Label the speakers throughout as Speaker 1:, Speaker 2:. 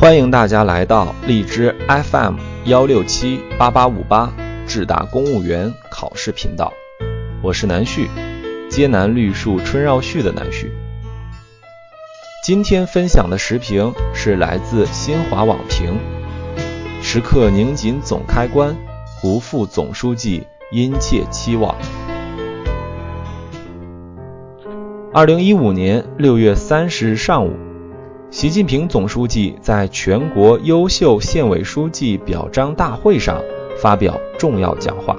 Speaker 1: 欢迎大家来到荔枝 FM 幺六七八八五八智达公务员考试频道，我是南旭，艰难绿树春绕絮的南旭。今天分享的时评是来自新华网评：时刻拧紧总开关，不负总书记殷切期望。二零一五年六月三十日上午。习近平总书记在全国优秀县委书记表彰大会上发表重要讲话，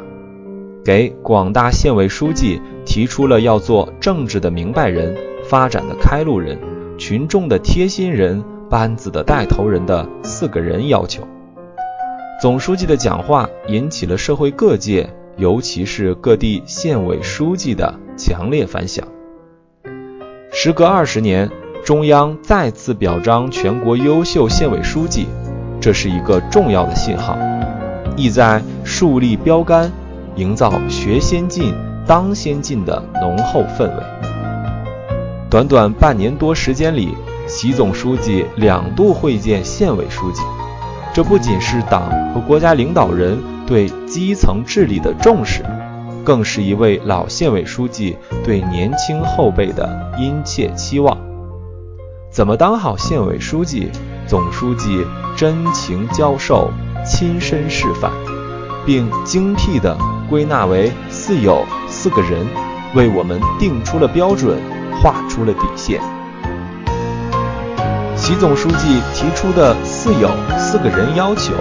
Speaker 1: 给广大县委书记提出了要做政治的明白人、发展的开路人、群众的贴心人、班子的带头人的四个人要求。总书记的讲话引起了社会各界，尤其是各地县委书记的强烈反响。时隔二十年。中央再次表彰全国优秀县委书记，这是一个重要的信号，意在树立标杆，营造学先进、当先进的浓厚氛围。短短半年多时间里，习总书记两度会见县委书记，这不仅是党和国家领导人对基层治理的重视，更是一位老县委书记对年轻后辈的殷切期望。怎么当好县委书记？总书记真情教授，亲身示范，并精辟地归纳为四有四个人，为我们定出了标准，画出了底线。习总书记提出的四有四个人要求，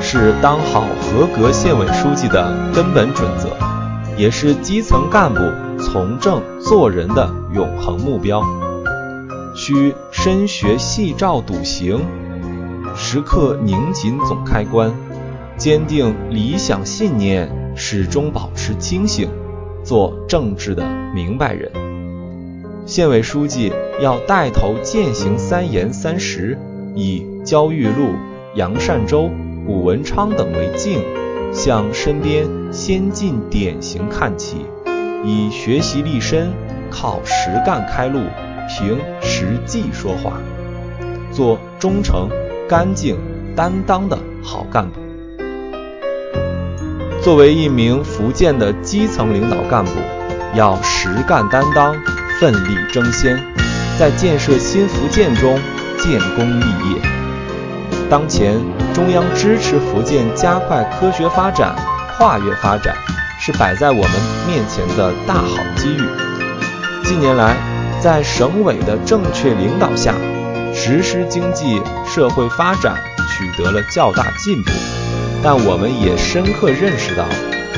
Speaker 1: 是当好合格县委书记的根本准则，也是基层干部从政做人的永恒目标。需深学细照笃行，时刻拧紧总开关，坚定理想信念，始终保持清醒，做政治的明白人。县委书记要带头践行三严三实，以焦裕禄、杨善洲、谷文昌等为镜，向身边先进典型看齐，以学习立身，靠实干开路。凭实际说话，做忠诚、干净、担当的好干部。作为一名福建的基层领导干部，要实干担当、奋力争先，在建设新福建中建功立业。当前，中央支持福建加快科学发展、跨越发展，是摆在我们面前的大好机遇。近年来，在省委的正确领导下，实施经济社会发展取得了较大进步。但我们也深刻认识到，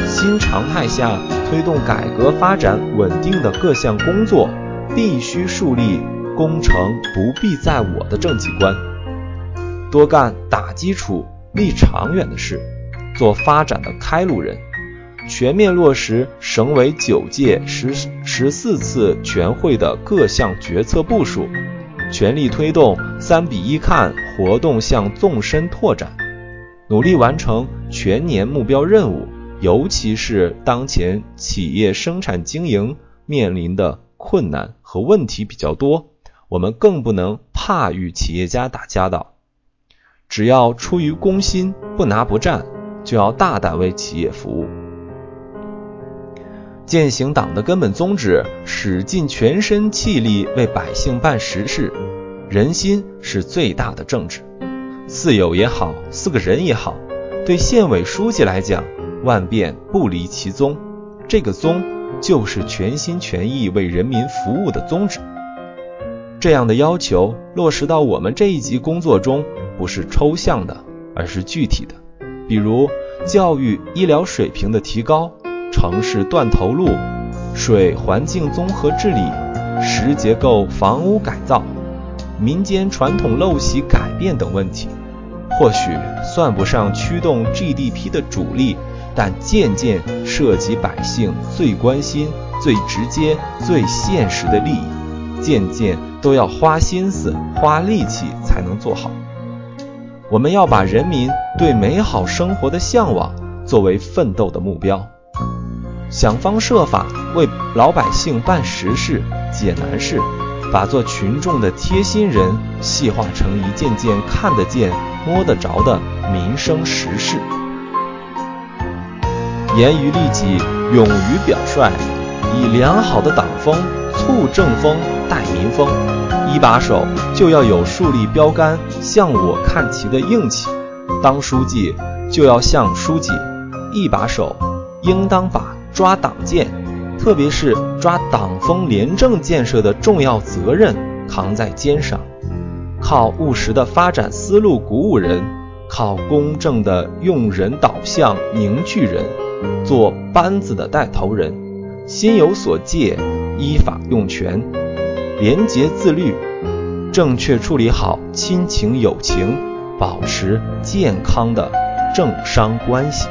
Speaker 1: 新常态下推动改革发展稳定的各项工作，必须树立“工程不必在我”的政绩观，多干打基础、立长远的事，做发展的开路人。全面落实省委九届十十四次全会的各项决策部署，全力推动“三比一看”活动向纵深拓展，努力完成全年目标任务。尤其是当前企业生产经营面临的困难和问题比较多，我们更不能怕与企业家打交道。只要出于公心，不拿不占，就要大胆为企业服务。践行党的根本宗旨，使尽全身气力为百姓办实事。人心是最大的政治，四有也好，四个人也好，对县委书记来讲，万变不离其宗。这个宗就是全心全意为人民服务的宗旨。这样的要求落实到我们这一级工作中，不是抽象的，而是具体的。比如教育医疗水平的提高。城市断头路、水环境综合治理、石结构房屋改造、民间传统陋习改变等问题，或许算不上驱动 GDP 的主力，但件件涉及百姓最关心、最直接、最现实的利益，件件都要花心思、花力气才能做好。我们要把人民对美好生活的向往作为奋斗的目标。想方设法为老百姓办实事、解难事，把做群众的贴心人细化成一件件看得见、摸得着的民生实事。严于律己，勇于表率，以良好的党风促政风、带民风。一把手就要有树立标杆、向我看齐的硬气，当书记就要像书记。一把手应当把抓党建，特别是抓党风廉政建设的重要责任扛在肩上，靠务实的发展思路鼓舞人，靠公正的用人导向凝聚人。做班子的带头人，心有所戒，依法用权，廉洁自律，正确处理好亲情友情，保持健康的政商关系。